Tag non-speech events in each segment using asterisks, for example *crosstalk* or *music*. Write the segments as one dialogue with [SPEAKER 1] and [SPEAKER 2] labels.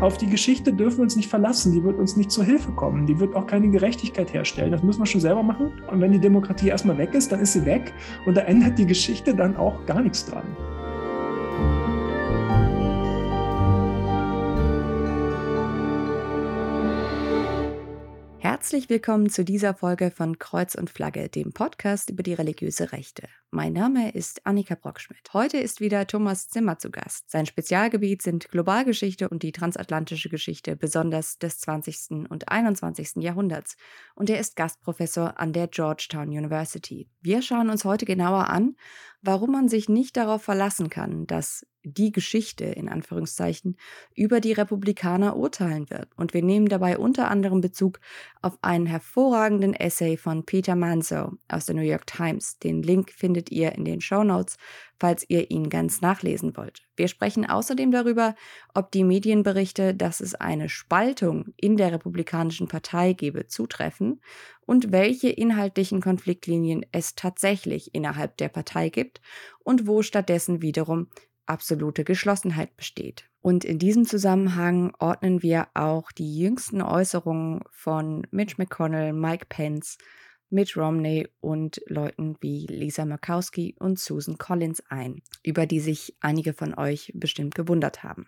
[SPEAKER 1] Auf die Geschichte dürfen wir uns nicht verlassen. Die wird uns nicht zur Hilfe kommen. Die wird auch keine Gerechtigkeit herstellen. Das müssen wir schon selber machen. Und wenn die Demokratie erstmal weg ist, dann ist sie weg. Und da ändert die Geschichte dann auch gar nichts dran.
[SPEAKER 2] Herzlich willkommen zu dieser Folge von Kreuz und Flagge, dem Podcast über die religiöse Rechte. Mein Name ist Annika Brockschmidt. Heute ist wieder Thomas Zimmer zu Gast. Sein Spezialgebiet sind Globalgeschichte und die transatlantische Geschichte, besonders des 20. und 21. Jahrhunderts. Und er ist Gastprofessor an der Georgetown University. Wir schauen uns heute genauer an, warum man sich nicht darauf verlassen kann, dass die Geschichte in Anführungszeichen über die Republikaner urteilen wird. Und wir nehmen dabei unter anderem Bezug auf einen hervorragenden Essay von Peter Manzo aus der New York Times. Den Link findet ihr in den Show Notes, falls ihr ihn ganz nachlesen wollt. Wir sprechen außerdem darüber, ob die Medienberichte, dass es eine Spaltung in der Republikanischen Partei gebe, zutreffen und welche inhaltlichen Konfliktlinien es tatsächlich innerhalb der Partei gibt und wo stattdessen wiederum absolute Geschlossenheit besteht. Und in diesem Zusammenhang ordnen wir auch die jüngsten Äußerungen von Mitch McConnell, Mike Pence, Mitt Romney und Leuten wie Lisa Murkowski und Susan Collins ein, über die sich einige von euch bestimmt gewundert haben.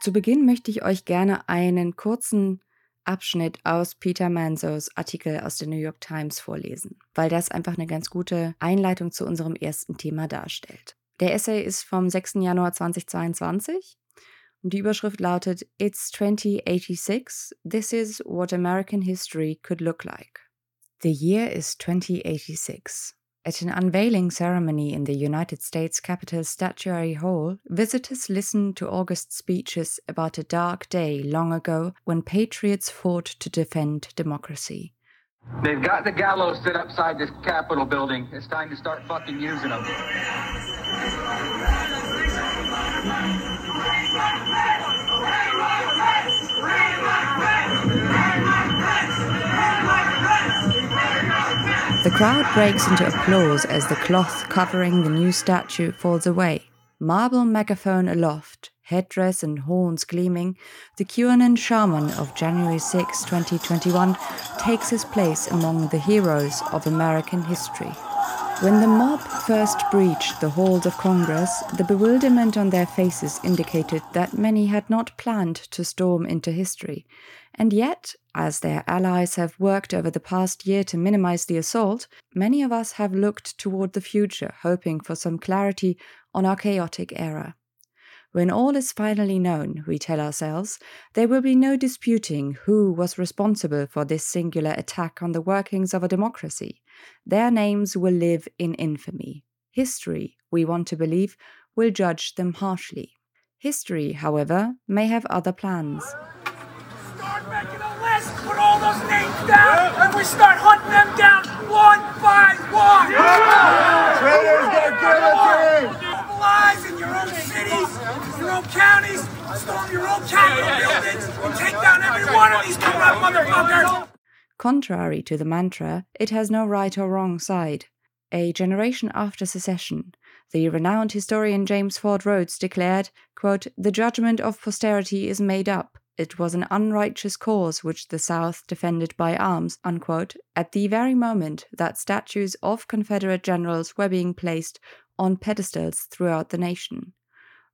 [SPEAKER 2] Zu Beginn möchte ich euch gerne einen kurzen Abschnitt aus Peter Manzos Artikel aus der New York Times vorlesen, weil das einfach eine ganz gute Einleitung zu unserem ersten Thema darstellt. Der Essay ist vom 6. Januar 2022 und die Überschrift lautet It's 2086. This is what American history could look like. The year is 2086. At an unveiling ceremony in the United States Capitol's Statuary Hall, visitors listened to August speeches about a dark day long ago when patriots fought to defend democracy.
[SPEAKER 3] They've got the gallows set upside this Capitol building. It's time to start fucking using them.
[SPEAKER 2] The crowd breaks into applause as the cloth covering the new statue falls away. Marble megaphone aloft, headdress and horns gleaming, the QAnon shaman of January 6, 2021 takes his place among the heroes of American history. When the mob first breached the halls of Congress, the bewilderment on their faces indicated that many had not planned to storm into history. And yet, as their allies have worked over the past year to minimize the assault, many of us have looked toward the future, hoping for some clarity on our chaotic era. When all is finally known, we tell ourselves, there will be no disputing who was responsible for this singular attack on the workings of a democracy. Their names will live in infamy. History, we want to believe, will judge them harshly. History, however, may have other plans.
[SPEAKER 4] Down and we start hunting them down one by one. Yeah.
[SPEAKER 5] Traitors get guillotined.
[SPEAKER 4] Mobilize in your own cities, your own counties, storm your own Capitol buildings, and take down every one of these corrupt motherfuckers.
[SPEAKER 2] Contrary to the mantra, it has no right or wrong side. A generation after secession, the renowned historian James Ford Rhodes declared, quote, The judgment of posterity is made up. It was an unrighteous cause which the South defended by arms, unquote, at the very moment that statues of Confederate generals were being placed on pedestals throughout the nation.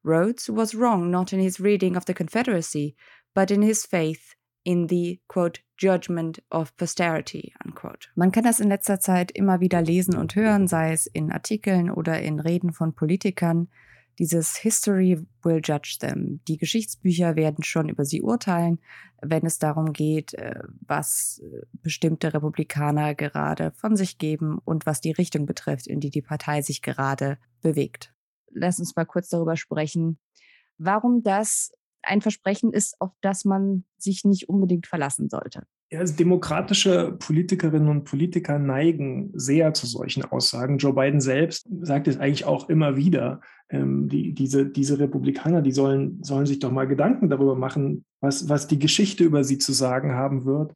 [SPEAKER 2] Rhodes was wrong not in his reading of the Confederacy, but in his faith in the quote, Judgment of Posterity. Unquote. Man kann das in letzter Zeit immer wieder lesen und hören, sei es in Artikeln oder in Reden von Politikern. Dieses History will judge them. Die Geschichtsbücher werden schon über sie urteilen, wenn es darum geht, äh, was äh, bestimmte Republikaner gerade von sich geben und was die Richtung betrifft, in die die Partei sich gerade bewegt. Lass uns mal kurz darüber sprechen, warum das ein Versprechen ist, auf das man sich nicht unbedingt verlassen sollte.
[SPEAKER 1] Ja, also demokratische Politikerinnen und Politiker neigen sehr zu solchen Aussagen. Joe Biden selbst sagt es eigentlich auch immer wieder. Ähm, die, diese, diese Republikaner, die sollen, sollen sich doch mal Gedanken darüber machen, was, was die Geschichte über sie zu sagen haben wird.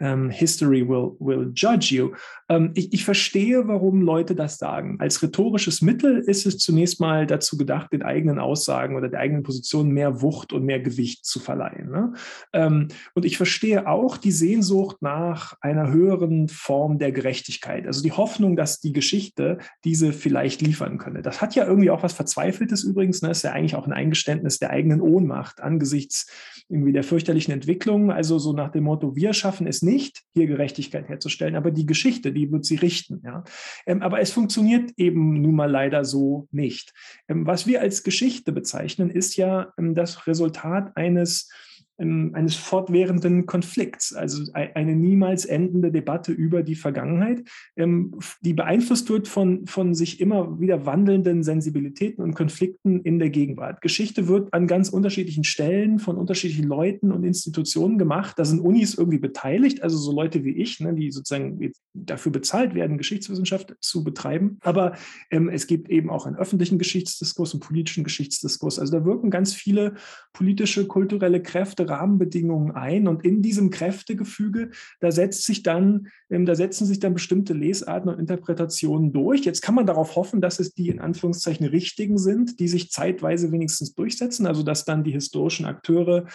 [SPEAKER 1] Ähm, History will, will judge you. Ähm, ich, ich verstehe, warum Leute das sagen. Als rhetorisches Mittel ist es zunächst mal dazu gedacht, den eigenen Aussagen oder der eigenen Position mehr Wucht und mehr Gewicht zu verleihen. Ne? Ähm, und ich verstehe auch die Sehnsucht nach einer höheren Form der Gerechtigkeit. Also die Hoffnung, dass die Geschichte diese vielleicht liefern könne. Das hat ja irgendwie auch was Verzweifeltes übrigens. Ne? Ist ja eigentlich auch ein Eingeständnis der eigenen Ohnmacht angesichts irgendwie der fürchterlichen Entwicklung. Also so nach dem Motto, wir schaffen es nicht, hier Gerechtigkeit herzustellen, aber die Geschichte, die wird sie richten. Ja? Ähm, aber es funktioniert eben nun mal leider so nicht. Ähm, was wir als Geschichte bezeichnen, ist ja ähm, das Resultat eines eines fortwährenden Konflikts, also eine niemals endende Debatte über die Vergangenheit, ähm, die beeinflusst wird von, von sich immer wieder wandelnden Sensibilitäten und Konflikten in der Gegenwart. Geschichte wird an ganz unterschiedlichen Stellen von unterschiedlichen Leuten und Institutionen gemacht. Da sind Unis irgendwie beteiligt, also so Leute wie ich, ne, die sozusagen dafür bezahlt werden, Geschichtswissenschaft zu betreiben. Aber ähm, es gibt eben auch einen öffentlichen Geschichtsdiskurs, einen politischen Geschichtsdiskurs. Also da wirken ganz viele politische, kulturelle Kräfte Rahmenbedingungen ein und in diesem Kräftegefüge, da setzt sich dann, ähm, da setzen sich dann bestimmte Lesarten und Interpretationen durch. Jetzt kann man darauf hoffen, dass es die in Anführungszeichen richtigen sind, die sich zeitweise wenigstens durchsetzen, also dass dann die historischen Akteure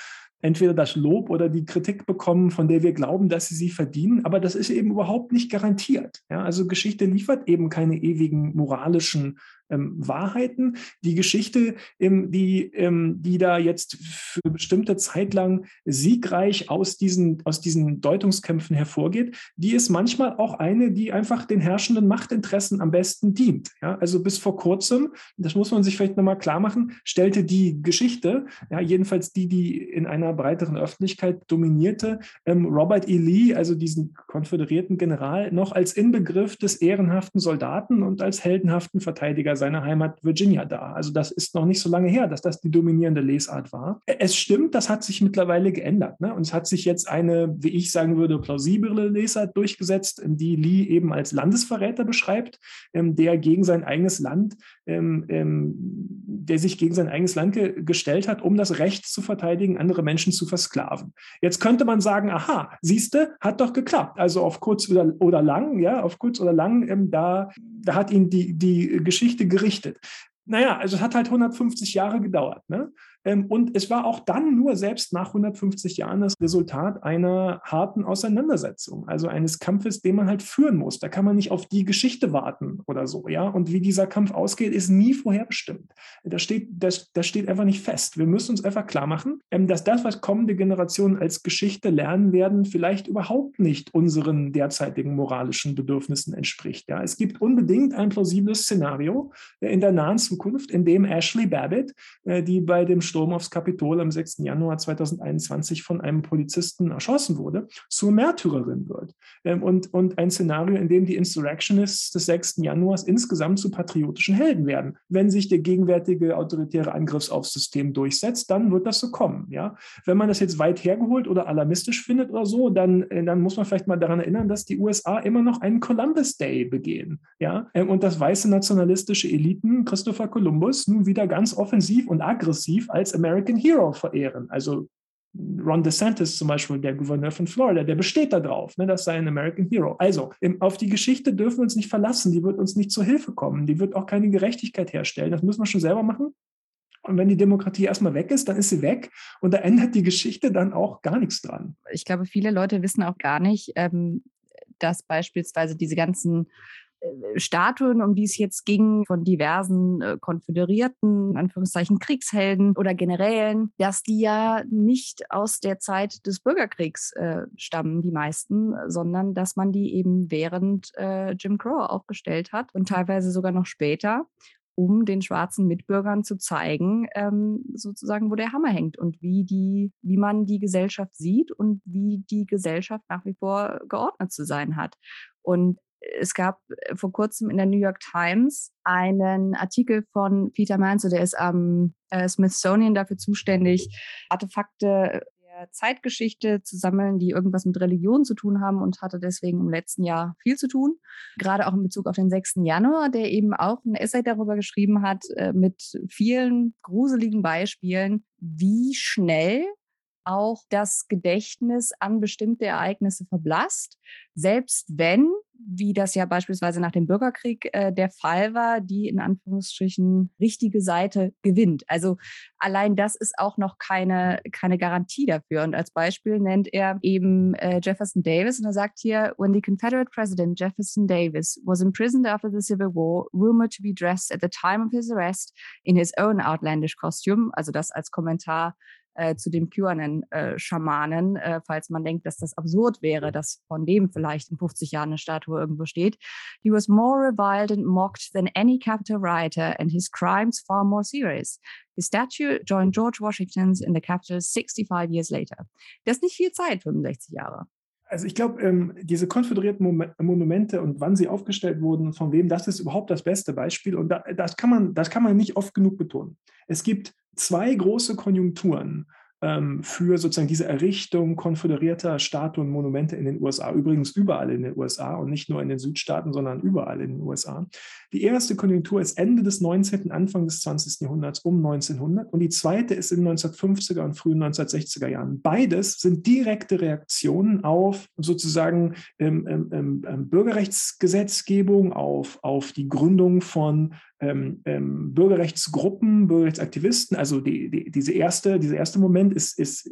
[SPEAKER 1] entweder das Lob oder die Kritik bekommen, von der wir glauben, dass sie sie verdienen. Aber das ist eben überhaupt nicht garantiert. Ja, also Geschichte liefert eben keine ewigen moralischen ähm, Wahrheiten. Die Geschichte, ähm, die, ähm, die da jetzt für bestimmte Zeit lang siegreich aus diesen, aus diesen Deutungskämpfen hervorgeht, die ist manchmal auch eine, die einfach den herrschenden Machtinteressen am besten dient. Ja, also bis vor kurzem, das muss man sich vielleicht nochmal klar machen, stellte die Geschichte, ja, jedenfalls die, die in einer breiteren Öffentlichkeit dominierte, ähm, Robert E. Lee, also diesen konföderierten General, noch als Inbegriff des ehrenhaften Soldaten und als heldenhaften Verteidiger seiner Heimat Virginia dar. Also das ist noch nicht so lange her, dass das die dominierende Lesart war. Es stimmt, das hat sich mittlerweile geändert. Ne? Und es hat sich jetzt eine, wie ich sagen würde, plausible Lesart durchgesetzt, die Lee eben als Landesverräter beschreibt, ähm, der gegen sein eigenes Land, ähm, ähm, der sich gegen sein eigenes Land ge gestellt hat, um das Recht zu verteidigen, andere Menschen zu versklaven. Jetzt könnte man sagen, aha, siehste, hat doch geklappt. Also auf kurz oder, oder lang, ja, auf kurz oder lang, ähm, da, da hat ihn die, die Geschichte gerichtet. Naja, also es hat halt 150 Jahre gedauert. Ne? Ähm, und es war auch dann nur selbst nach 150 Jahren das Resultat einer harten Auseinandersetzung, also eines Kampfes, den man halt führen muss. Da kann man nicht auf die Geschichte warten oder so, ja. Und wie dieser Kampf ausgeht, ist nie vorherbestimmt. Das steht, das, das steht einfach nicht fest. Wir müssen uns einfach klar machen, ähm, dass das, was kommende Generationen als Geschichte lernen werden, vielleicht überhaupt nicht unseren derzeitigen moralischen Bedürfnissen entspricht. Ja. Es gibt unbedingt ein plausibles Szenario äh, in der nahen Zukunft, in dem Ashley Babbitt, äh, die bei dem Sturm aufs Kapitol am 6. Januar 2021 von einem Polizisten erschossen wurde, zur Märtyrerin wird. Ähm, und, und ein Szenario, in dem die Insurrectionists des 6. Januars insgesamt zu patriotischen Helden werden. Wenn sich der gegenwärtige autoritäre Angriff aufs System durchsetzt, dann wird das so kommen. Ja? Wenn man das jetzt weit hergeholt oder alarmistisch findet oder so, dann, äh, dann muss man vielleicht mal daran erinnern, dass die USA immer noch einen Columbus Day begehen. Ja? Ähm, und dass weiße nationalistische Eliten Christopher Columbus nun wieder ganz offensiv und aggressiv als American Hero verehren. Also Ron DeSantis zum Beispiel, der Gouverneur von Florida, der besteht darauf, ne, das sei ein American Hero. Also auf die Geschichte dürfen wir uns nicht verlassen, die wird uns nicht zur Hilfe kommen, die wird auch keine Gerechtigkeit herstellen, das müssen wir schon selber machen. Und wenn die Demokratie erstmal weg ist, dann ist sie weg und da ändert die Geschichte dann auch gar nichts dran.
[SPEAKER 2] Ich glaube, viele Leute wissen auch gar nicht, ähm, dass beispielsweise diese ganzen Statuen, um die es jetzt ging, von diversen äh, konföderierten, in Anführungszeichen Kriegshelden oder Generälen, dass die ja nicht aus der Zeit des Bürgerkriegs äh, stammen, die meisten, sondern dass man die eben während äh, Jim Crow aufgestellt hat und teilweise sogar noch später um den schwarzen Mitbürgern zu zeigen, ähm, sozusagen, wo der Hammer hängt und wie die, wie man die Gesellschaft sieht und wie die Gesellschaft nach wie vor geordnet zu sein hat. Und es gab äh, vor kurzem in der New York Times einen Artikel von Peter Manzo, der ist am äh, Smithsonian dafür zuständig, Artefakte Zeitgeschichte zu sammeln, die irgendwas mit Religion zu tun haben und hatte deswegen im letzten Jahr viel zu tun. Gerade auch in Bezug auf den 6. Januar, der eben auch ein Essay darüber geschrieben hat, äh, mit vielen gruseligen Beispielen, wie schnell auch das Gedächtnis an bestimmte Ereignisse verblasst, selbst wenn, wie das ja beispielsweise nach dem Bürgerkrieg äh, der Fall war, die in Anführungsstrichen richtige Seite gewinnt. Also allein das ist auch noch keine, keine Garantie dafür. Und als Beispiel nennt er eben äh, Jefferson Davis und er sagt hier, when the Confederate President Jefferson Davis was imprisoned after the Civil War, rumored to be dressed at the time of his arrest in his own outlandish costume, also das als Kommentar äh, zu dem QAnon-Schamanen, äh, äh, falls man denkt, dass das absurd wäre, dass von dem vielleicht in 50 Jahren eine Statue irgendwo steht. He was more reviled and mocked than any capital writer and his crimes far more serious. His statue joined George Washington's in the Capitol 65 years later. Das ist nicht viel Zeit, 65 Jahre.
[SPEAKER 1] Also ich glaube, ähm, diese konföderierten Monumente und wann sie aufgestellt wurden, von wem, das ist überhaupt das beste Beispiel. Und da, das, kann man, das kann man nicht oft genug betonen. Es gibt zwei große Konjunkturen für sozusagen diese Errichtung konföderierter Statuen und Monumente in den USA. Übrigens überall in den USA und nicht nur in den Südstaaten, sondern überall in den USA. Die erste Konjunktur ist Ende des 19., Anfang des 20. Jahrhunderts um 1900 und die zweite ist in den 1950er und frühen 1960er Jahren. Beides sind direkte Reaktionen auf sozusagen ähm, ähm, ähm, Bürgerrechtsgesetzgebung, auf, auf die Gründung von ähm, ähm, Bürgerrechtsgruppen, Bürgerrechtsaktivisten. Also die, die, diese erste, dieser erste Moment ist, ist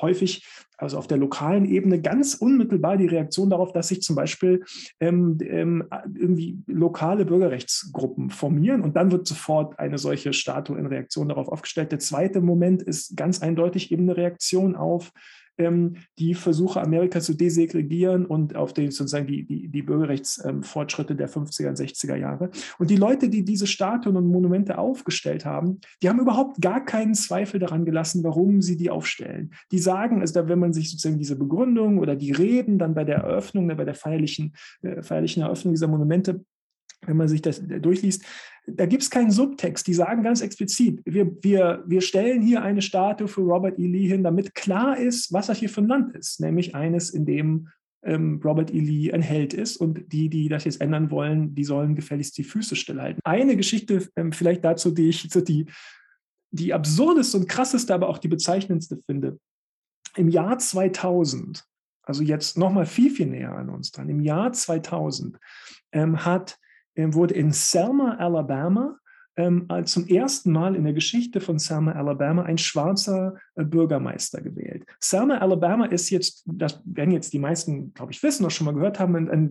[SPEAKER 1] häufig, also auf der lokalen Ebene, ganz unmittelbar die Reaktion darauf, dass sich zum Beispiel ähm, ähm, irgendwie lokale Bürgerrechtsgruppen formieren und dann wird sofort eine solche Statue in Reaktion darauf aufgestellt. Der zweite Moment ist ganz eindeutig eben eine Reaktion auf die Versuche, Amerika zu desegregieren und auf den, sozusagen die, die, die Bürgerrechtsfortschritte der 50er und 60er Jahre. Und die Leute, die diese Statuen und Monumente aufgestellt haben, die haben überhaupt gar keinen Zweifel daran gelassen, warum sie die aufstellen. Die sagen, also wenn man sich sozusagen diese Begründung oder die Reden dann bei der Eröffnung, bei der feierlichen, äh, feierlichen Eröffnung dieser Monumente wenn man sich das durchliest, da gibt es keinen Subtext. Die sagen ganz explizit, wir, wir, wir stellen hier eine Statue für Robert E. Lee hin, damit klar ist, was das hier für ein Land ist, nämlich eines, in dem ähm, Robert E. Lee ein Held ist und die, die das jetzt ändern wollen, die sollen gefälligst die Füße stillhalten. Eine Geschichte ähm, vielleicht dazu, die ich so die, die absurdeste und krasseste, aber auch die bezeichnendste finde. Im Jahr 2000, also jetzt nochmal viel, viel näher an uns dran, im Jahr 2000 ähm, hat wurde in Selma, Alabama, ähm, zum ersten Mal in der Geschichte von Selma, Alabama, ein schwarzer äh, Bürgermeister gewählt. Selma, Alabama ist jetzt, das werden jetzt die meisten, glaube ich, wissen, oder schon mal gehört haben, ein, ein,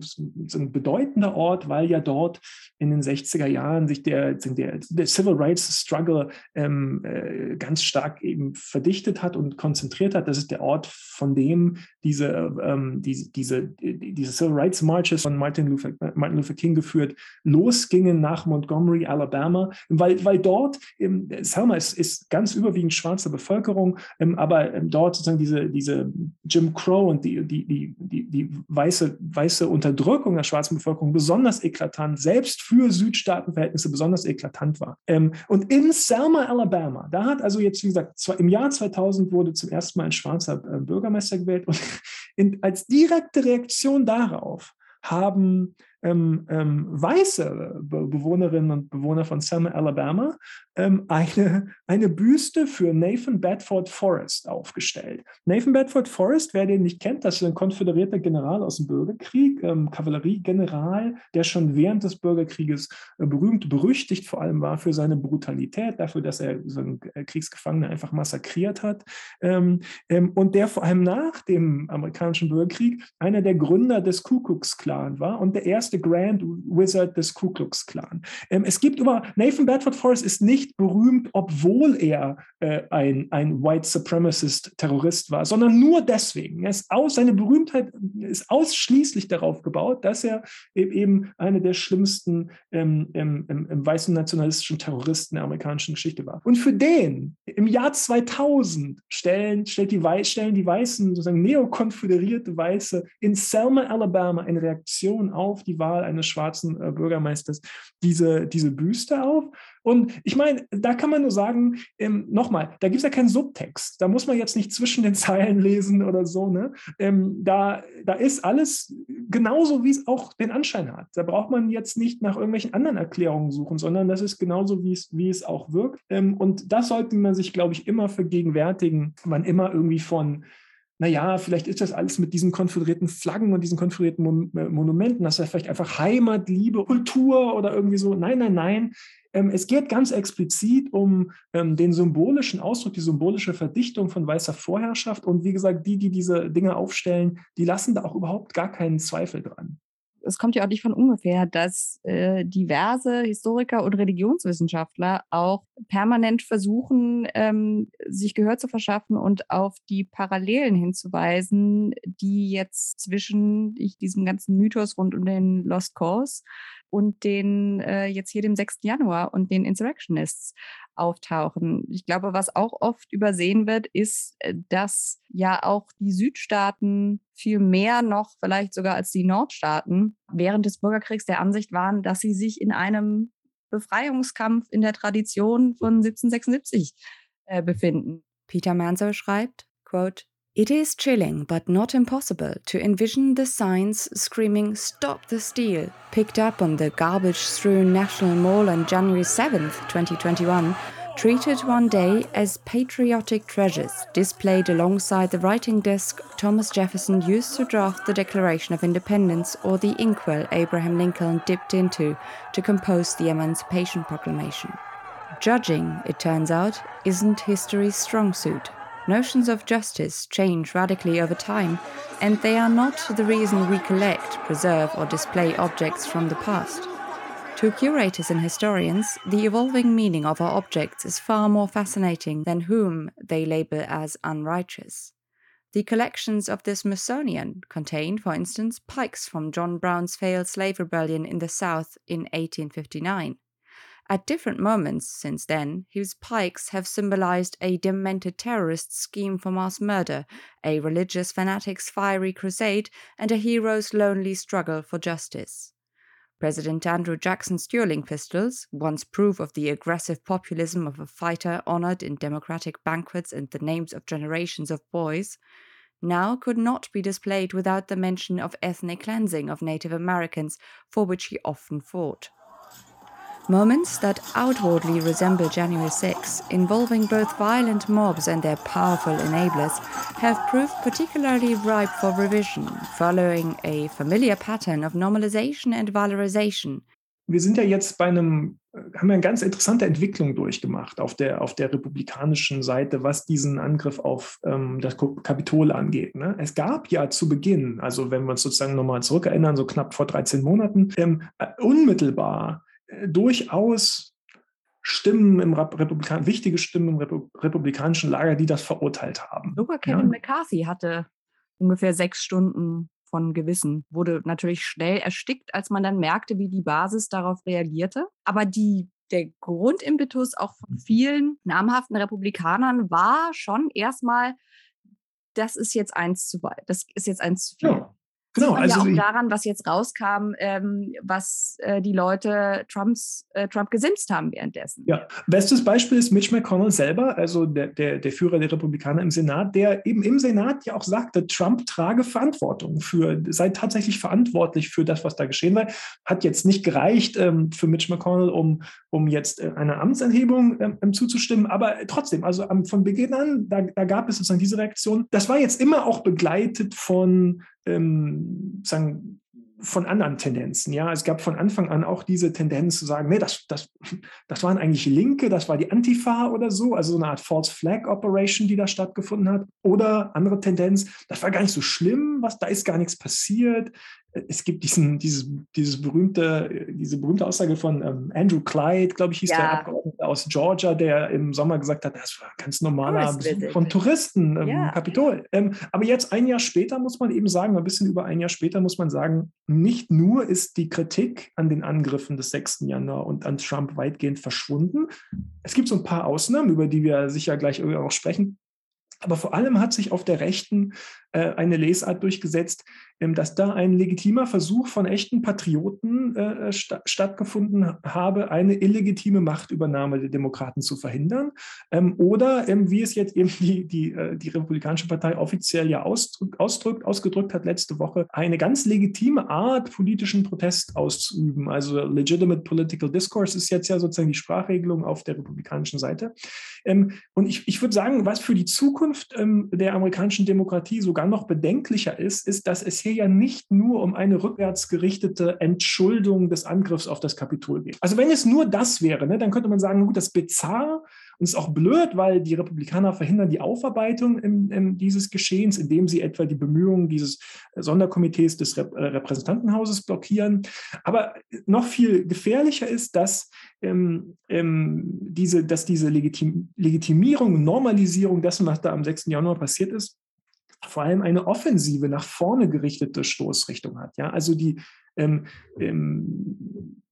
[SPEAKER 1] ein, bedeutender Ort, weil ja dort in den 60er Jahren sich der, der, der Civil Rights Struggle ähm, äh, ganz stark eben verdichtet hat und konzentriert hat. Das ist der Ort, von dem diese, ähm, diese, diese, diese Civil Rights Marches von Martin Luther, Martin Luther King geführt losgingen nach Montgomery, Alabama weil, weil dort, ähm, Selma ist, ist ganz überwiegend schwarze Bevölkerung, ähm, aber ähm, dort sozusagen diese, diese Jim Crow und die, die, die, die, die weiße, weiße Unterdrückung der schwarzen Bevölkerung besonders eklatant, selbst für Südstaatenverhältnisse besonders eklatant war. Ähm, und in Selma, Alabama, da hat also jetzt, wie gesagt, im Jahr 2000 wurde zum ersten Mal ein schwarzer äh, Bürgermeister gewählt und *laughs* in, als direkte Reaktion darauf haben ähm, ähm, weiße Be Bewohnerinnen und Bewohner von Selma, Alabama, ähm, eine, eine Büste für Nathan Bedford Forrest aufgestellt. Nathan Bedford Forrest, wer den nicht kennt, das ist ein konföderierter General aus dem Bürgerkrieg, ähm, Kavalleriegeneral, der schon während des Bürgerkrieges äh, berühmt, berüchtigt vor allem war für seine Brutalität, dafür, dass er so einen äh, Kriegsgefangene einfach massakriert hat. Ähm, ähm, und der vor allem nach dem amerikanischen Bürgerkrieg einer der Gründer des Ku Klux Klan war und der erste Grand Wizard des Ku Klux Klan. Ähm, es gibt über Nathan Bedford Forrest ist nicht berühmt, obwohl er äh, ein, ein White Supremacist-Terrorist war, sondern nur deswegen. Er ist aus, seine Berühmtheit ist ausschließlich darauf gebaut, dass er e-, eben einer der schlimmsten ähm, ähm, ähm, weißen nationalistischen Terroristen der amerikanischen Geschichte war. Und für den im Jahr 2000 stellen, stellt die, stellen die Weißen, sozusagen neokonföderierte Weiße in Selma, Alabama, in Reaktion auf die Wahl eines schwarzen äh, Bürgermeisters diese, diese Büste auf. Und ich meine, da kann man nur sagen, ähm, nochmal, da gibt es ja keinen Subtext. Da muss man jetzt nicht zwischen den *laughs* Zeilen lesen oder so. Ne? Ähm, da, da ist alles genauso, wie es auch den Anschein hat. Da braucht man jetzt nicht nach irgendwelchen anderen Erklärungen suchen, sondern das ist genauso, wie es, auch wirkt. Ähm, und das sollte man sich, glaube ich, immer vergegenwärtigen, wann immer irgendwie von naja, vielleicht ist das alles mit diesen konföderierten Flaggen und diesen konföderierten Mon äh, Monumenten, das ist vielleicht einfach Heimat, Liebe, Kultur oder irgendwie so. Nein, nein, nein. Ähm, es geht ganz explizit um ähm, den symbolischen Ausdruck, die symbolische Verdichtung von weißer Vorherrschaft. Und wie gesagt, die, die diese Dinge aufstellen, die lassen da auch überhaupt gar keinen Zweifel dran
[SPEAKER 2] es kommt ja auch nicht von ungefähr, dass äh, diverse Historiker und Religionswissenschaftler auch permanent versuchen, ähm, sich Gehör zu verschaffen und auf die Parallelen hinzuweisen, die jetzt zwischen diesem ganzen Mythos rund um den Lost Cause und den äh, jetzt hier dem 6. Januar und den Insurrectionists auftauchen. Ich glaube, was auch oft übersehen wird, ist, äh, dass ja auch die Südstaaten viel mehr noch, vielleicht sogar als die Nordstaaten, während des Bürgerkriegs der Ansicht waren, dass sie sich in einem Befreiungskampf in der Tradition von 1776 äh, befinden. Peter Manso schreibt, quote, It is chilling, but not impossible, to envision the signs screaming, Stop the Steal, picked up on the garbage strewn National Mall on January 7th, 2021, treated one day as patriotic treasures, displayed alongside the writing desk Thomas Jefferson used to draft the Declaration of Independence or the inkwell Abraham Lincoln dipped into to compose the Emancipation Proclamation. Judging, it turns out, isn't history's strong suit. Notions of justice change radically over time, and they are not the reason we collect, preserve, or display objects from the past. To curators and historians, the evolving meaning of our objects is far more fascinating than whom they label as unrighteous. The collections of the Smithsonian contain, for instance, pikes from John Brown's failed slave rebellion in the South in 1859. At different moments since then, his pikes have symbolized a demented terrorist scheme for mass murder, a religious fanatic's fiery crusade, and a hero's lonely struggle for justice. President Andrew Jackson's dueling pistols, once proof of the aggressive populism of a fighter honored in democratic banquets and the names of generations of boys, now could not be displayed without the mention of ethnic cleansing of Native Americans, for which he often fought. Moments that outwardly resemble January 6, involving both violent mobs and their powerful enablers, have proved particularly ripe for revision, following a familiar pattern of normalization and valorization.
[SPEAKER 1] Wir sind ja jetzt bei einem, haben wir eine ganz interessante Entwicklung durchgemacht auf der, auf der republikanischen Seite, was diesen Angriff auf ähm, das Kapitol angeht. Ne? Es gab ja zu Beginn, also wenn wir uns sozusagen nochmal zurückerinnern, so knapp vor 13 Monaten, ähm, unmittelbar durchaus Stimmen im Republikan wichtige Stimmen im Repu republikanischen Lager, die das verurteilt haben.
[SPEAKER 2] Sogar Kevin ja. McCarthy hatte ungefähr sechs Stunden von Gewissen, wurde natürlich schnell erstickt, als man dann merkte, wie die Basis darauf reagierte. Aber die, der Grundimpetus auch von vielen namhaften Republikanern war schon erstmal, das ist jetzt eins zu weit, das ist jetzt eins zu viel. Ja. Genau, Sieht also ja auch daran, was jetzt rauskam, ähm, was äh, die Leute Trumps, äh, Trump gesimst haben währenddessen.
[SPEAKER 1] Ja, bestes Beispiel ist Mitch McConnell selber, also der, der, der Führer der Republikaner im Senat, der eben im Senat ja auch sagte, Trump trage Verantwortung für, sei tatsächlich verantwortlich für das, was da geschehen war. Hat jetzt nicht gereicht ähm, für Mitch McConnell, um, um jetzt äh, einer Amtsenthebung ähm, zuzustimmen, aber trotzdem, also von Beginn an, da, da gab es sozusagen diese Reaktion. Das war jetzt immer auch begleitet von ähm, sagen, von anderen Tendenzen. Ja, es gab von Anfang an auch diese Tendenz zu sagen, nee, das, das, das waren eigentlich Linke, das war die Antifa oder so, also so eine Art False Flag Operation, die da stattgefunden hat. Oder andere Tendenz, das war gar nicht so schlimm, was da ist gar nichts passiert es gibt diesen, dieses, dieses berühmte, diese berühmte Aussage von ähm, Andrew Clyde, glaube ich, hieß ja. der Abgeordnete aus Georgia, der im Sommer gesagt hat, das war ein ganz normaler Besuch von Touristen im ja. Kapitol. Ähm, aber jetzt ein Jahr später muss man eben sagen, ein bisschen über ein Jahr später muss man sagen, nicht nur ist die Kritik an den Angriffen des 6. Januar und an Trump weitgehend verschwunden. Es gibt so ein paar Ausnahmen, über die wir sicher gleich auch sprechen. Aber vor allem hat sich auf der Rechten äh, eine Lesart durchgesetzt, dass da ein legitimer Versuch von echten Patrioten äh, sta stattgefunden habe, eine illegitime Machtübernahme der Demokraten zu verhindern. Ähm, oder ähm, wie es jetzt eben die, die, äh, die Republikanische Partei offiziell ja ausdrück, ausdrückt, ausgedrückt hat letzte Woche, eine ganz legitime Art, politischen Protest auszuüben. Also legitimate political discourse ist jetzt ja sozusagen die Sprachregelung auf der republikanischen Seite. Ähm, und ich, ich würde sagen, was für die Zukunft ähm, der amerikanischen Demokratie sogar noch bedenklicher ist, ist, dass es hier ja nicht nur um eine rückwärtsgerichtete Entschuldung des Angriffs auf das Kapitol geht. Also wenn es nur das wäre, ne, dann könnte man sagen, gut, das ist bizarr und ist auch blöd, weil die Republikaner verhindern die Aufarbeitung in, in dieses Geschehens, indem sie etwa die Bemühungen dieses Sonderkomitees des Rep äh, Repräsentantenhauses blockieren. Aber noch viel gefährlicher ist, dass ähm, ähm, diese, dass diese Legitim Legitimierung, Normalisierung dessen, was da am 6. Januar passiert ist, vor allem eine offensive, nach vorne gerichtete Stoßrichtung hat. Ja, also die, ähm, ähm,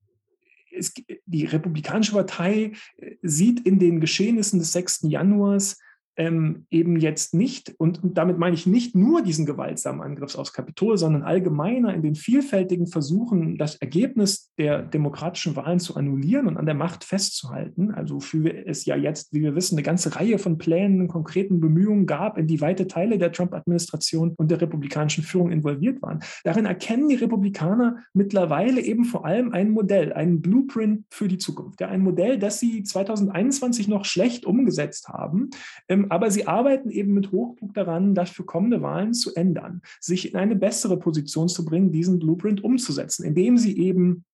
[SPEAKER 1] es, die Republikanische Partei äh, sieht in den Geschehnissen des 6. Januars ähm, eben jetzt nicht, und, und, damit meine ich nicht nur diesen gewaltsamen Angriff aufs Kapitol, sondern allgemeiner in den vielfältigen Versuchen, das Ergebnis der demokratischen Wahlen zu annullieren und an der Macht festzuhalten. Also für es ja jetzt, wie wir wissen, eine ganze Reihe von Plänen, konkreten Bemühungen gab, in die weite Teile der Trump-Administration und der republikanischen Führung involviert waren. Darin erkennen die Republikaner mittlerweile eben vor allem ein Modell, einen Blueprint für die Zukunft. Ja, ein Modell, das sie 2021 noch schlecht umgesetzt haben, ähm, aber sie arbeiten eben mit Hochdruck daran, das für kommende Wahlen zu ändern, sich in eine bessere Position zu bringen, diesen Blueprint umzusetzen, indem sie eben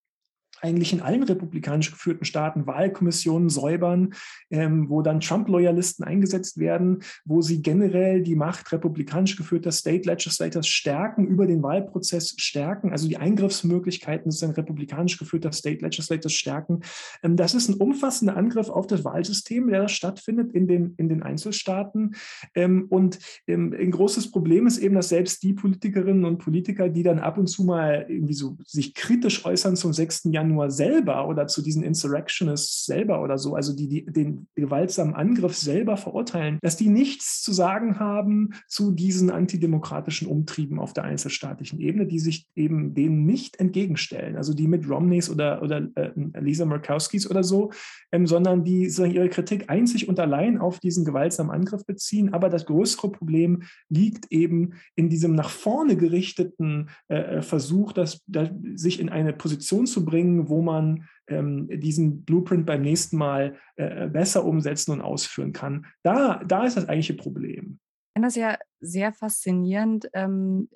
[SPEAKER 1] eigentlich in allen republikanisch geführten Staaten Wahlkommissionen säubern, ähm, wo dann Trump-Loyalisten eingesetzt werden, wo sie generell die Macht republikanisch geführter State Legislators stärken, über den Wahlprozess stärken, also die Eingriffsmöglichkeiten sozusagen republikanisch geführter State Legislators stärken. Ähm, das ist ein umfassender Angriff auf das Wahlsystem, der stattfindet in den, in den Einzelstaaten. Ähm, und ähm, ein großes Problem ist eben, dass selbst die Politikerinnen und Politiker, die dann ab und zu mal irgendwie so sich kritisch äußern zum 6. Januar, Januar selber oder zu diesen Insurrectionists selber oder so, also die, die den gewaltsamen Angriff selber verurteilen, dass die nichts zu sagen haben zu diesen antidemokratischen Umtrieben auf der einzelstaatlichen Ebene, die sich eben denen nicht entgegenstellen, also die mit Romneys oder, oder äh, Lisa Murkowskis oder so, ähm, sondern die sagen, ihre Kritik einzig und allein auf diesen gewaltsamen Angriff beziehen. Aber das größere Problem liegt eben in diesem nach vorne gerichteten äh, äh Versuch, das, das, sich in eine Position zu bringen, wo man ähm, diesen Blueprint beim nächsten Mal äh, besser umsetzen und ausführen kann. Da, da ist das eigentliche Problem.
[SPEAKER 2] Ich finde das ja sehr faszinierend, ähm,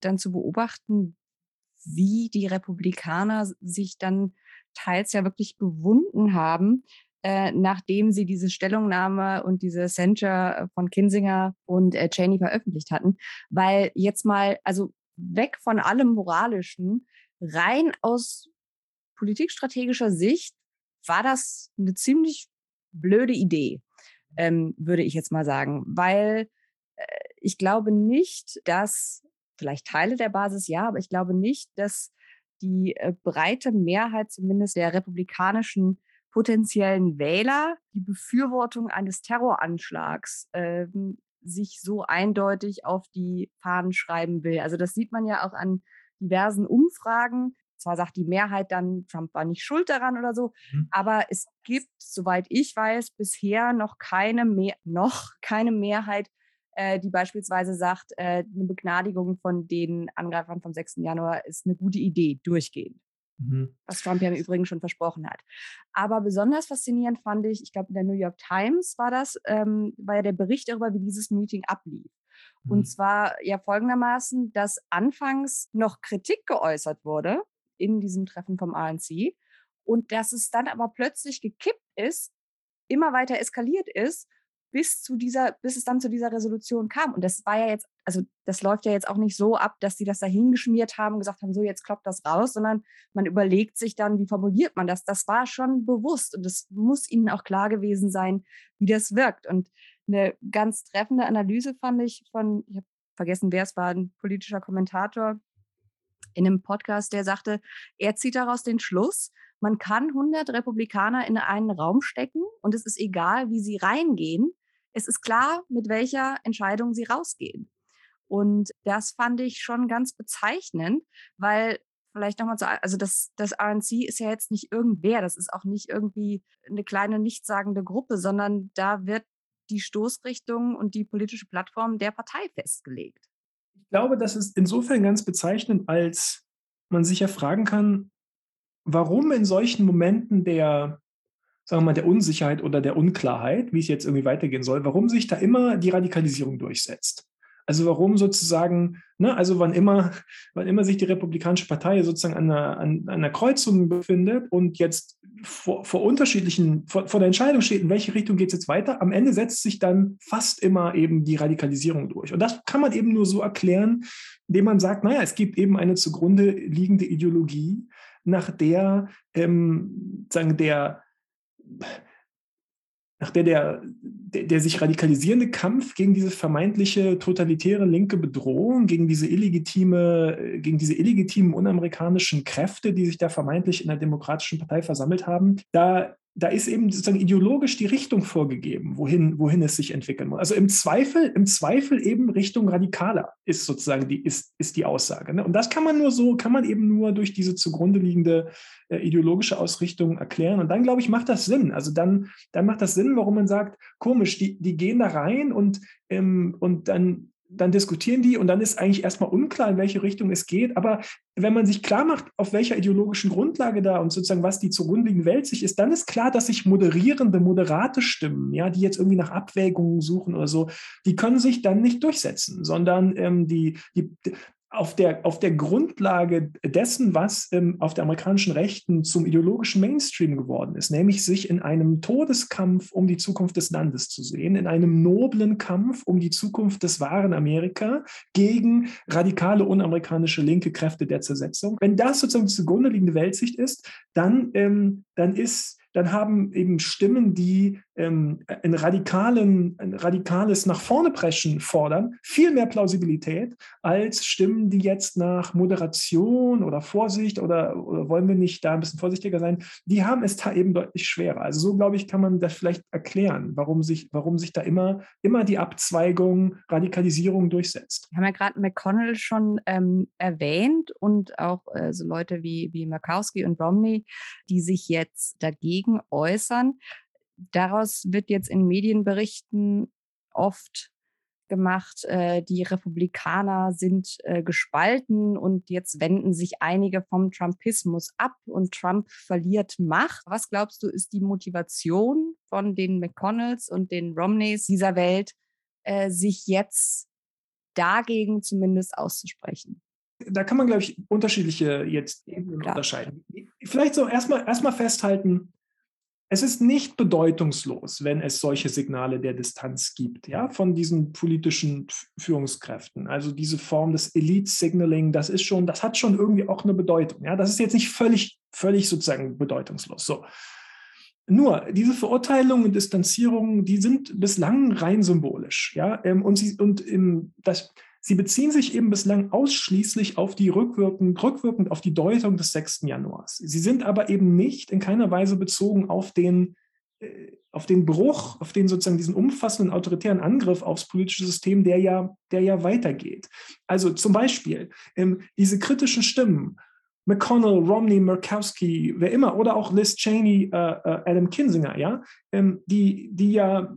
[SPEAKER 2] dann zu beobachten, wie die Republikaner sich dann teils ja wirklich gewunden haben, äh, nachdem sie diese Stellungnahme und diese Censure von Kinsinger und äh, Cheney veröffentlicht hatten. Weil jetzt mal, also weg von allem Moralischen, rein aus politikstrategischer Sicht war das eine ziemlich blöde Idee, ähm, würde ich jetzt mal sagen, weil äh, ich glaube nicht, dass vielleicht Teile der Basis ja, aber ich glaube nicht, dass die äh, breite Mehrheit zumindest der republikanischen potenziellen Wähler die Befürwortung eines Terroranschlags ähm, sich so eindeutig auf die Fahnen schreiben will. Also das sieht man ja auch an diversen Umfragen, zwar sagt die Mehrheit dann, Trump war nicht schuld daran oder so, mhm. aber es gibt, soweit ich weiß, bisher noch keine, mehr, *laughs* noch keine Mehrheit, äh, die beispielsweise sagt, äh, eine Begnadigung von den Angreifern vom 6. Januar ist eine gute Idee, durchgehend. Mhm. Was Trump ja im Übrigen schon versprochen hat. Aber besonders faszinierend fand ich, ich glaube, in der New York Times war das, ähm, war ja der Bericht darüber, wie dieses Meeting ablief. Mhm. Und zwar ja folgendermaßen, dass anfangs noch Kritik geäußert wurde in diesem Treffen vom ANC. Und dass es dann aber plötzlich gekippt ist, immer weiter eskaliert ist, bis zu dieser, bis es dann zu dieser Resolution kam. Und das war ja jetzt, also das läuft ja jetzt auch nicht so ab, dass sie das da hingeschmiert haben und gesagt haben, so jetzt kloppt das raus, sondern man überlegt sich dann, wie formuliert man das. Das war schon bewusst und es muss ihnen auch klar gewesen sein, wie das wirkt. Und eine ganz treffende Analyse fand ich von, ich habe vergessen, wer es war, ein politischer Kommentator, in einem Podcast, der sagte, er zieht daraus den Schluss, man kann 100 Republikaner in einen Raum stecken und es ist egal, wie sie reingehen. es ist klar, mit welcher Entscheidung sie rausgehen. Und das fand ich schon ganz bezeichnend, weil vielleicht nochmal zu, also das, das RNC ist ja jetzt nicht irgendwer, das ist auch nicht irgendwie eine kleine nichtssagende Gruppe, sondern da wird die Stoßrichtung und die politische Plattform der Partei festgelegt.
[SPEAKER 1] Ich glaube, das ist insofern ganz bezeichnend, als man sich ja fragen kann, warum in solchen Momenten der, sagen wir mal, der Unsicherheit oder der Unklarheit, wie es jetzt irgendwie weitergehen soll, warum sich da immer die Radikalisierung durchsetzt. Also warum sozusagen, ne, also wann immer, wann immer sich die Republikanische Partei sozusagen an einer, an, einer Kreuzung befindet und jetzt vor, vor unterschiedlichen, vor, vor, der Entscheidung steht, in welche Richtung geht es jetzt weiter, am Ende setzt sich dann fast immer eben die Radikalisierung durch. Und das kann man eben nur so erklären, indem man sagt, naja, es gibt eben eine zugrunde liegende Ideologie, nach der ähm, sagen der nach der der, der, sich radikalisierende Kampf gegen diese vermeintliche totalitäre linke Bedrohung, gegen diese illegitime, gegen diese illegitimen unamerikanischen Kräfte, die sich da vermeintlich in der Demokratischen Partei versammelt haben, da da ist eben sozusagen ideologisch die Richtung vorgegeben, wohin, wohin es sich entwickeln muss. Also im Zweifel, im Zweifel eben Richtung radikaler ist sozusagen die, ist, ist die Aussage. Ne? Und das kann man nur so, kann man eben nur durch diese zugrunde liegende äh, ideologische Ausrichtung erklären. Und dann, glaube ich, macht das Sinn. Also dann, dann macht das Sinn, warum man sagt, komisch, die, die gehen da rein und, ähm, und dann dann diskutieren die und dann ist eigentlich erstmal unklar, in welche Richtung es geht. Aber wenn man sich klar macht, auf welcher ideologischen Grundlage da und sozusagen was die zugrunde liegende Welt sich ist, dann ist klar, dass sich moderierende, moderate Stimmen, ja, die jetzt irgendwie nach Abwägungen suchen oder so, die können sich dann nicht durchsetzen, sondern ähm, die, die, auf der, auf der Grundlage dessen, was ähm, auf der amerikanischen Rechten zum ideologischen Mainstream geworden ist, nämlich sich in einem Todeskampf um die Zukunft des Landes zu sehen, in einem noblen Kampf um die Zukunft des wahren Amerika gegen radikale unamerikanische linke Kräfte der Zersetzung. Wenn das sozusagen zugrunde liegende Weltsicht ist, dann, ähm, dann ist dann haben eben Stimmen, die ähm, ein, radikalen, ein radikales nach vorne preschen fordern, viel mehr Plausibilität als Stimmen, die jetzt nach Moderation oder Vorsicht oder, oder wollen wir nicht da ein bisschen vorsichtiger sein, die haben es da eben deutlich schwerer. Also so, glaube ich, kann man das vielleicht erklären, warum sich, warum sich da immer, immer die Abzweigung, Radikalisierung durchsetzt.
[SPEAKER 2] Wir haben ja gerade McConnell schon ähm, erwähnt und auch äh, so Leute wie, wie Markowski und Romney, die sich jetzt dagegen äußern daraus wird jetzt in Medienberichten oft gemacht, äh, die Republikaner sind äh, gespalten und jetzt wenden sich einige vom Trumpismus ab und Trump verliert Macht. Was glaubst du, ist die Motivation von den McConnells und den Romneys dieser Welt, äh, sich jetzt dagegen zumindest auszusprechen?
[SPEAKER 1] Da kann man, glaube ich, unterschiedliche jetzt unterscheiden. Vielleicht so erstmal erstmal festhalten, es ist nicht bedeutungslos, wenn es solche Signale der Distanz gibt, ja, von diesen politischen Führungskräften. Also diese Form des Elite-Signaling, das ist schon, das hat schon irgendwie auch eine Bedeutung. Ja, das ist jetzt nicht völlig, völlig sozusagen bedeutungslos. So. Nur, diese Verurteilungen und Distanzierungen, die sind bislang rein symbolisch, ja, ähm, und sie, und im, das, Sie beziehen sich eben bislang ausschließlich auf die rückwirkend, rückwirkend auf die Deutung des 6. Januars. Sie sind aber eben nicht in keiner Weise bezogen auf den, äh, auf den Bruch, auf den sozusagen diesen umfassenden autoritären Angriff aufs politische System, der ja, der ja weitergeht. Also zum Beispiel ähm, diese kritischen Stimmen, McConnell, Romney, Murkowski, wer immer, oder auch Liz Cheney, äh, äh, Adam Kinzinger, ja, ähm, die, die ja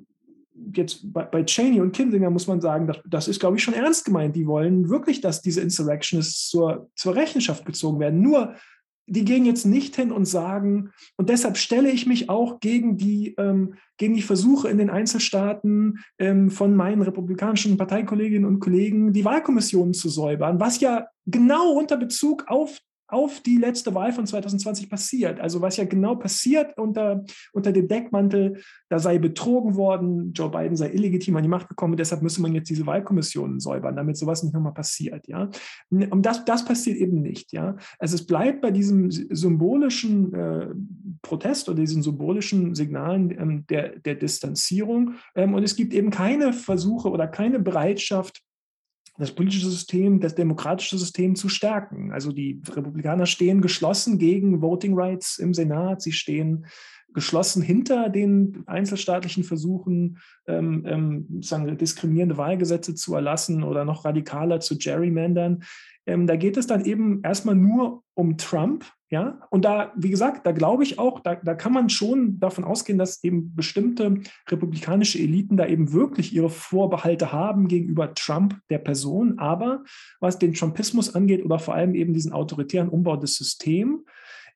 [SPEAKER 1] jetzt bei, bei Cheney und Kinsinger muss man sagen, das, das ist, glaube ich, schon ernst gemeint. Die wollen wirklich, dass diese Insurrectionists zur, zur Rechenschaft gezogen werden. Nur, die gehen jetzt nicht hin und sagen, und deshalb stelle ich mich auch gegen die, ähm, gegen die Versuche in den Einzelstaaten ähm, von meinen republikanischen Parteikolleginnen und Kollegen, die Wahlkommissionen zu säubern, was ja genau unter Bezug auf auf die letzte Wahl von 2020 passiert. Also was ja genau passiert unter, unter dem Deckmantel, da sei betrogen worden, Joe Biden sei illegitim an die Macht gekommen, deshalb müsse man jetzt diese Wahlkommissionen säubern, damit sowas nicht nochmal passiert. Ja? Und das, das passiert eben nicht. Ja? Also es bleibt bei diesem symbolischen äh, Protest oder diesen symbolischen Signalen ähm, der, der Distanzierung. Ähm, und es gibt eben keine Versuche oder keine Bereitschaft, das politische System, das demokratische System zu stärken. Also die Republikaner stehen geschlossen gegen Voting Rights im Senat. Sie stehen geschlossen hinter den einzelstaatlichen Versuchen, ähm, ähm, sagen, diskriminierende Wahlgesetze zu erlassen oder noch radikaler zu gerrymandern. Ähm, da geht es dann eben erstmal nur um Trump, ja. Und da, wie gesagt, da glaube ich auch, da, da kann man schon davon ausgehen, dass eben bestimmte republikanische Eliten da eben wirklich ihre Vorbehalte haben gegenüber Trump, der Person. Aber was den Trumpismus angeht oder vor allem eben diesen autoritären Umbau des Systems,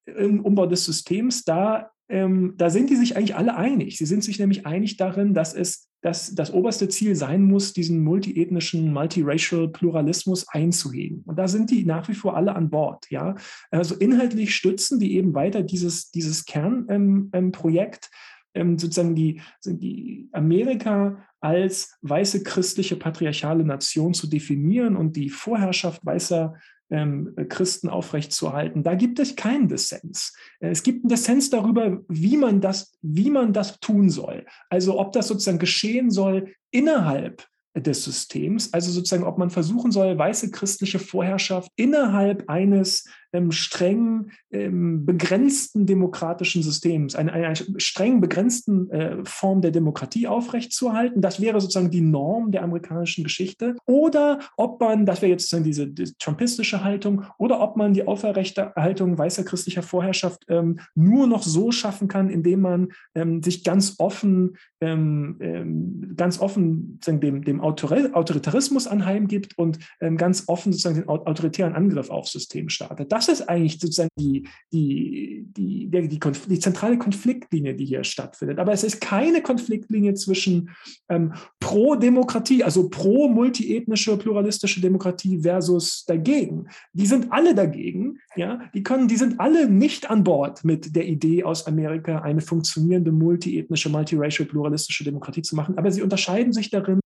[SPEAKER 1] im Umbau des Systems, da ähm, da sind die sich eigentlich alle einig. Sie sind sich nämlich einig darin, dass es dass das oberste Ziel sein muss, diesen multiethnischen, multiracial Pluralismus einzuhegen. Und da sind die nach wie vor alle an Bord. Ja? Also inhaltlich stützen die eben weiter dieses, dieses Kernprojekt, ähm, ähm, sozusagen die, die Amerika als weiße christliche patriarchale Nation zu definieren und die Vorherrschaft weißer ähm, Christen aufrechtzuerhalten. Da gibt es keinen Dissens. Äh, es gibt einen Dissens darüber, wie man das, wie man das tun soll. Also ob das sozusagen geschehen soll innerhalb des Systems, also sozusagen, ob man versuchen soll, weiße christliche Vorherrschaft innerhalb eines ähm, streng ähm, begrenzten demokratischen Systems, einer, einer streng begrenzten äh, Form der Demokratie aufrechtzuerhalten. Das wäre sozusagen die Norm der amerikanischen Geschichte. Oder ob man, das wäre jetzt sozusagen diese die trumpistische Haltung, oder ob man die Aufrechterhaltung weißer christlicher Vorherrschaft ähm, nur noch so schaffen kann, indem man ähm, sich ganz offen, ähm, ähm, ganz offen dem, dem Autoritarismus anheimgibt und ganz offen sozusagen den autoritären Angriff aufs System startet. Das ist eigentlich sozusagen die, die, die, die, die, die, zentrale Konfliktlinie, die hier stattfindet. Aber es ist keine Konfliktlinie zwischen ähm, Pro-Demokratie, also pro-multiethnische, pluralistische Demokratie versus dagegen. Die sind alle dagegen. Ja? Die, können, die sind alle nicht an Bord mit der Idee aus Amerika, eine funktionierende multiethnische, multiracial, pluralistische Demokratie zu machen. Aber sie unterscheiden sich darin,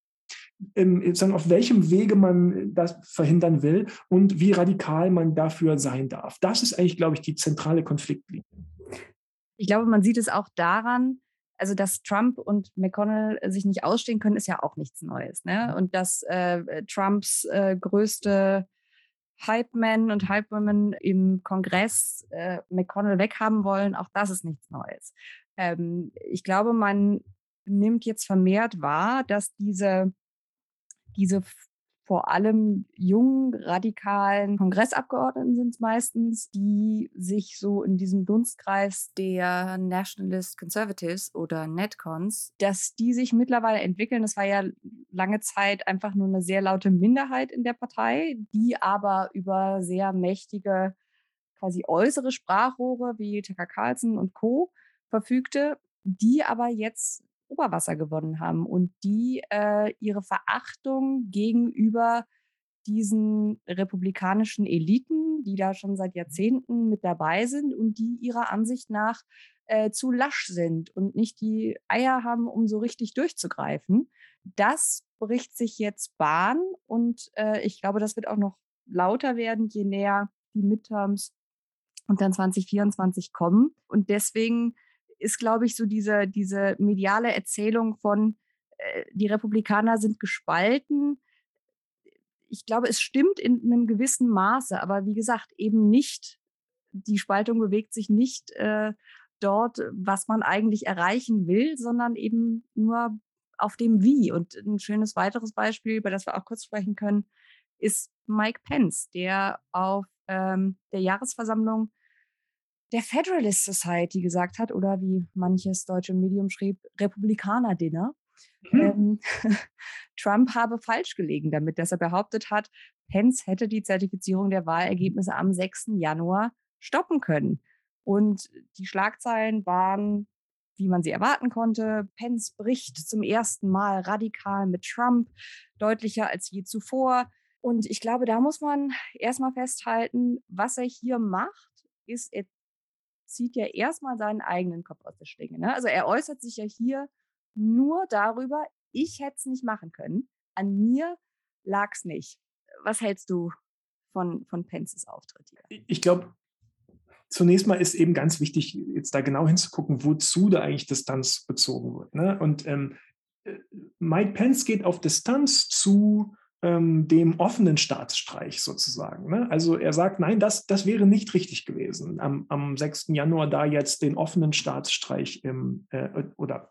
[SPEAKER 1] sagen, auf welchem Wege man das verhindern will und wie radikal man dafür sein darf. Das ist eigentlich, glaube ich, die zentrale Konfliktlinie.
[SPEAKER 2] Ich glaube, man sieht es auch daran, also dass Trump und McConnell sich nicht ausstehen können, ist ja auch nichts Neues. Ne? Und dass äh, Trumps äh, größte Hype-Men und Hype-Women im Kongress äh, McConnell weghaben wollen, auch das ist nichts Neues. Ähm, ich glaube, man nimmt jetzt vermehrt wahr, dass diese diese vor allem jungen, radikalen Kongressabgeordneten sind es meistens, die sich so in diesem Dunstkreis der Nationalist Conservatives oder Netcons, dass die sich mittlerweile entwickeln. Das war ja lange Zeit einfach nur eine sehr laute Minderheit in der Partei, die aber über sehr mächtige quasi äußere Sprachrohre wie Tucker Carlson und Co. verfügte, die aber jetzt Oberwasser gewonnen haben und die äh, ihre Verachtung gegenüber diesen republikanischen Eliten, die da schon seit Jahrzehnten mit dabei sind und die ihrer Ansicht nach äh, zu lasch sind und nicht die Eier haben, um so richtig durchzugreifen. Das bricht sich jetzt Bahn und äh, ich glaube, das wird auch noch lauter werden, je näher die Midterms und dann 2024 kommen. Und deswegen ist, glaube ich, so diese, diese mediale Erzählung von, äh, die Republikaner sind gespalten. Ich glaube, es stimmt in einem gewissen Maße, aber wie gesagt, eben nicht, die Spaltung bewegt sich nicht äh, dort, was man eigentlich erreichen will, sondern eben nur auf dem Wie. Und ein schönes weiteres Beispiel, über das wir auch kurz sprechen können, ist Mike Pence, der auf ähm, der Jahresversammlung der Federalist Society gesagt hat oder wie manches deutsche Medium schrieb, Republikaner-Dinner. Mhm. Ähm, *laughs* Trump habe falsch gelegen damit, dass er behauptet hat, Pence hätte die Zertifizierung der Wahlergebnisse am 6. Januar stoppen können. Und die Schlagzeilen waren, wie man sie erwarten konnte. Pence bricht zum ersten Mal radikal mit Trump, deutlicher als je zuvor. Und ich glaube, da muss man erstmal festhalten, was er hier macht, ist, zieht ja erstmal seinen eigenen Kopf aus der Schlinge. Ne? Also er äußert sich ja hier nur darüber, ich hätte es nicht machen können. An mir lag es nicht. Was hältst du von, von Pences Auftritt hier?
[SPEAKER 1] Ich glaube, zunächst mal ist eben ganz wichtig, jetzt da genau hinzugucken, wozu da eigentlich Distanz bezogen wird. Ne? Und ähm, äh, Mike Pence geht auf Distanz zu ähm, dem offenen Staatsstreich sozusagen. Ne? Also er sagt, nein, das, das wäre nicht richtig gewesen, am, am 6. Januar da jetzt den offenen Staatsstreich im, äh, oder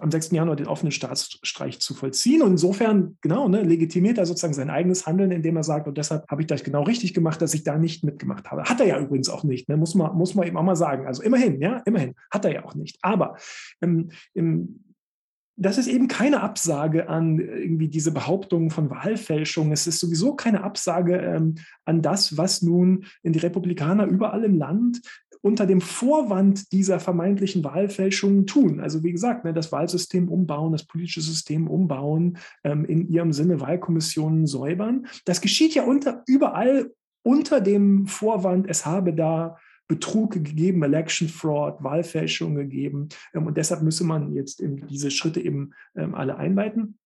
[SPEAKER 1] am 6. Januar den offenen Staatsstreich zu vollziehen. Und insofern, genau, ne, legitimiert er sozusagen sein eigenes Handeln, indem er sagt, und deshalb habe ich das genau richtig gemacht, dass ich da nicht mitgemacht habe. Hat er ja übrigens auch nicht, ne? muss, man, muss man eben auch mal sagen. Also immerhin, ja, immerhin, hat er ja auch nicht. Aber ähm, im, das ist eben keine Absage an irgendwie diese Behauptungen von Wahlfälschung. Es ist sowieso keine Absage ähm, an das, was nun in die Republikaner überall im Land unter dem Vorwand dieser vermeintlichen Wahlfälschungen tun. Also wie gesagt, ne, das Wahlsystem umbauen, das politische System umbauen, ähm, in ihrem Sinne Wahlkommissionen säubern. Das geschieht ja unter, überall unter dem Vorwand, es habe da Betrug gegeben, Election Fraud, Wahlfälschung gegeben. Ähm, und deshalb müsse man jetzt diese Schritte eben ähm, alle einleiten.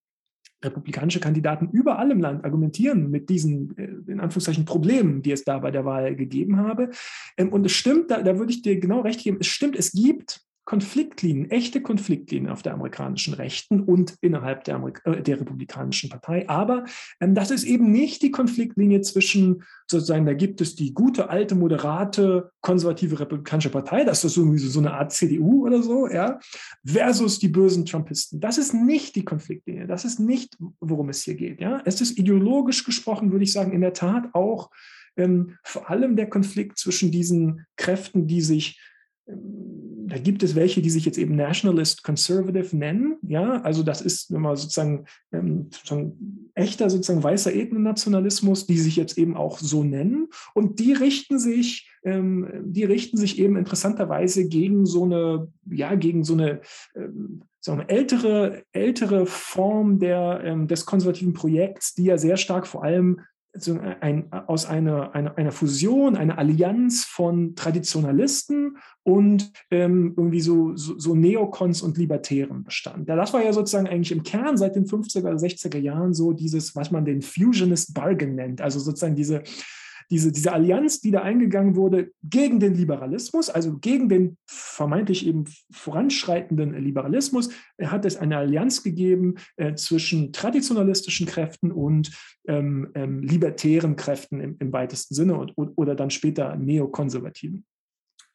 [SPEAKER 1] Republikanische Kandidaten überall im Land argumentieren mit diesen, äh, in Anführungszeichen, Problemen, die es da bei der Wahl gegeben habe. Ähm, und es stimmt, da, da würde ich dir genau recht geben, es stimmt, es gibt Konfliktlinien, echte Konfliktlinien auf der amerikanischen Rechten und innerhalb der, Amerik äh, der Republikanischen Partei. Aber ähm, das ist eben nicht die Konfliktlinie zwischen sozusagen, da gibt es die gute, alte, moderate, konservative Republikanische Partei, das ist sowieso so eine Art CDU oder so, ja, versus die bösen Trumpisten. Das ist nicht die Konfliktlinie. Das ist nicht, worum es hier geht. Ja, es ist ideologisch gesprochen, würde ich sagen, in der Tat auch ähm, vor allem der Konflikt zwischen diesen Kräften, die sich da gibt es welche, die sich jetzt eben Nationalist Conservative nennen. Ja, also das ist wenn man sozusagen, ähm, sozusagen echter sozusagen weißer Ethnonationalismus, die sich jetzt eben auch so nennen. Und die richten sich, ähm, die richten sich eben interessanterweise gegen so eine, ja, gegen so eine ähm, sagen wir, ältere, ältere Form der, ähm, des konservativen Projekts, die ja sehr stark vor allem so ein, aus einer, einer, einer Fusion, einer Allianz von Traditionalisten und ähm, irgendwie so, so, so, Neokons und Libertären bestand. Das war ja sozusagen eigentlich im Kern seit den 50er oder 60er Jahren so dieses, was man den Fusionist Bargain nennt, also sozusagen diese diese, diese Allianz, die da eingegangen wurde gegen den Liberalismus, also gegen den vermeintlich eben voranschreitenden Liberalismus, hat es eine Allianz gegeben äh, zwischen traditionalistischen Kräften und ähm, ähm, libertären Kräften im, im weitesten Sinne und, oder dann später neokonservativen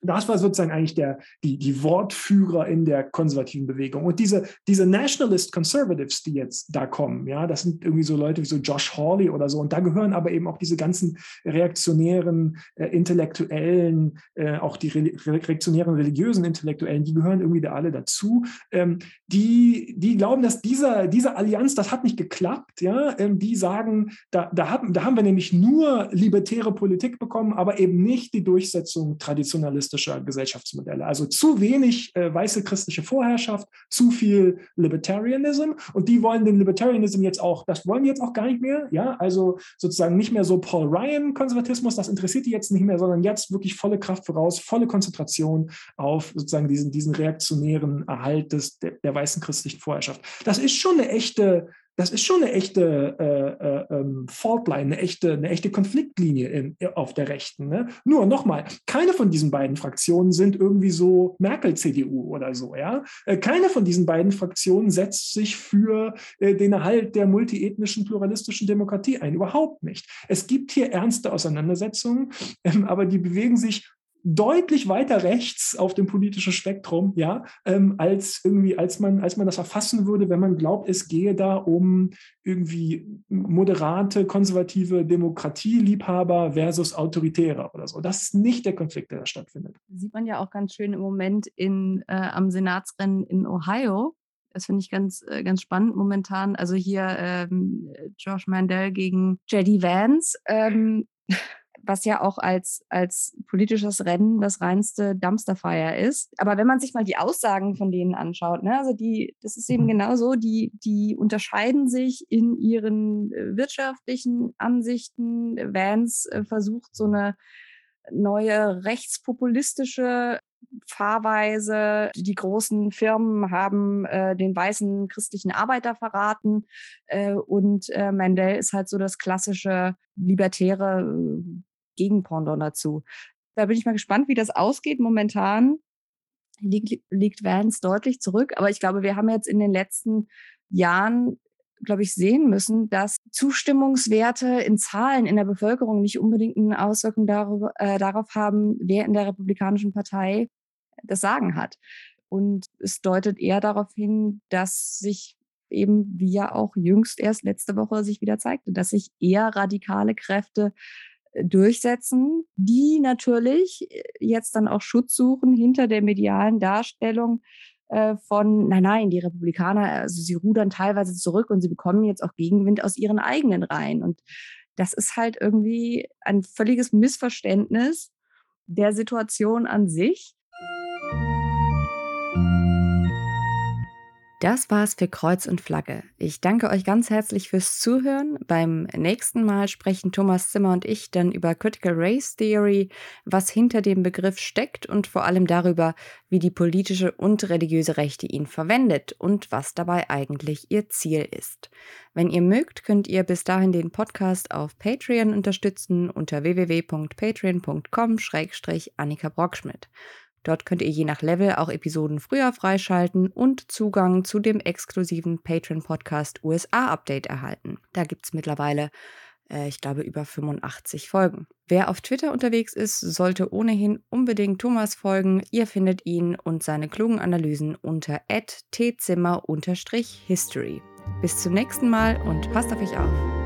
[SPEAKER 1] das war sozusagen eigentlich der, die, die Wortführer in der konservativen Bewegung. Und diese, diese Nationalist Conservatives, die jetzt da kommen, ja, das sind irgendwie so Leute wie so Josh Hawley oder so. Und da gehören aber eben auch diese ganzen reaktionären, äh, intellektuellen, äh, auch die re reaktionären religiösen Intellektuellen, die gehören irgendwie da alle dazu. Ähm, die, die glauben, dass dieser, diese Allianz, das hat nicht geklappt, ja. Ähm, die sagen, da, da, haben, da haben wir nämlich nur libertäre Politik bekommen, aber eben nicht die Durchsetzung traditionalistischer kapitalistischer Gesellschaftsmodelle. Also zu wenig äh, weiße christliche Vorherrschaft, zu viel Libertarianism und die wollen den Libertarianism jetzt auch, das wollen die jetzt auch gar nicht mehr, ja, also sozusagen nicht mehr so Paul Ryan Konservatismus, das interessiert die jetzt nicht mehr, sondern jetzt wirklich volle Kraft voraus, volle Konzentration auf sozusagen diesen, diesen reaktionären Erhalt des, der, der weißen christlichen Vorherrschaft. Das ist schon eine echte das ist schon eine echte äh, äh, ähm, Faultline, eine echte, eine echte Konfliktlinie in, auf der Rechten. Ne? Nur nochmal, keine von diesen beiden Fraktionen sind irgendwie so Merkel-CDU oder so. Ja? Äh, keine von diesen beiden Fraktionen setzt sich für äh, den Erhalt der multiethnischen, pluralistischen Demokratie ein. Überhaupt nicht. Es gibt hier ernste Auseinandersetzungen, ähm, aber die bewegen sich deutlich weiter rechts auf dem politischen Spektrum, ja, ähm, als irgendwie, als man, als man das erfassen würde, wenn man glaubt, es gehe da um irgendwie moderate, konservative Demokratieliebhaber versus Autoritäre oder so. Das ist nicht der Konflikt, der da stattfindet.
[SPEAKER 2] Sieht man ja auch ganz schön im Moment in, äh, am Senatsrennen in Ohio. Das finde ich ganz, äh, ganz spannend momentan. Also hier ähm, Josh Mandel gegen JD Vance. Ähm, *laughs* was ja auch als, als politisches Rennen das reinste Dumpsterfire ist. Aber wenn man sich mal die Aussagen von denen anschaut, ne, also die, das ist eben mhm. genauso, die, die unterscheiden sich in ihren äh, wirtschaftlichen Ansichten. Vance äh, versucht so eine neue rechtspopulistische Fahrweise. Die großen Firmen haben äh, den weißen christlichen Arbeiter verraten äh, und äh, Mandel ist halt so das klassische libertäre äh, Gegenpendant dazu. Da bin ich mal gespannt, wie das ausgeht. Momentan liegt, liegt Vance deutlich zurück, aber ich glaube, wir haben jetzt in den letzten Jahren glaube ich, sehen müssen, dass Zustimmungswerte in Zahlen in der Bevölkerung nicht unbedingt eine Auswirkung darüber, äh, darauf haben, wer in der Republikanischen Partei das Sagen hat. Und es deutet eher darauf hin, dass sich eben, wie ja auch jüngst erst letzte Woche sich wieder zeigte, dass sich eher radikale Kräfte durchsetzen, die natürlich äh, jetzt dann auch Schutz suchen hinter der medialen Darstellung äh, von, nein, nein, die Republikaner, also sie rudern teilweise zurück und sie bekommen jetzt auch Gegenwind aus ihren eigenen Reihen. Und das ist halt irgendwie ein völliges Missverständnis der Situation an sich. Das war's für Kreuz und Flagge. Ich danke euch ganz herzlich fürs Zuhören. Beim nächsten Mal sprechen Thomas Zimmer und ich dann über Critical Race Theory, was hinter dem Begriff steckt und vor allem darüber, wie die politische und religiöse Rechte ihn verwendet und was dabei eigentlich ihr Ziel ist. Wenn ihr mögt, könnt ihr bis dahin den Podcast auf Patreon unterstützen unter www.patreon.com-annika Brockschmidt. Dort könnt ihr je nach Level auch Episoden früher freischalten und Zugang zu dem exklusiven Patreon-Podcast USA Update erhalten. Da gibt es mittlerweile, äh, ich glaube, über 85 Folgen. Wer auf Twitter unterwegs ist, sollte ohnehin unbedingt Thomas folgen. Ihr findet ihn und seine klugen Analysen unter tzimmer-history. Bis zum nächsten Mal und passt auf euch auf.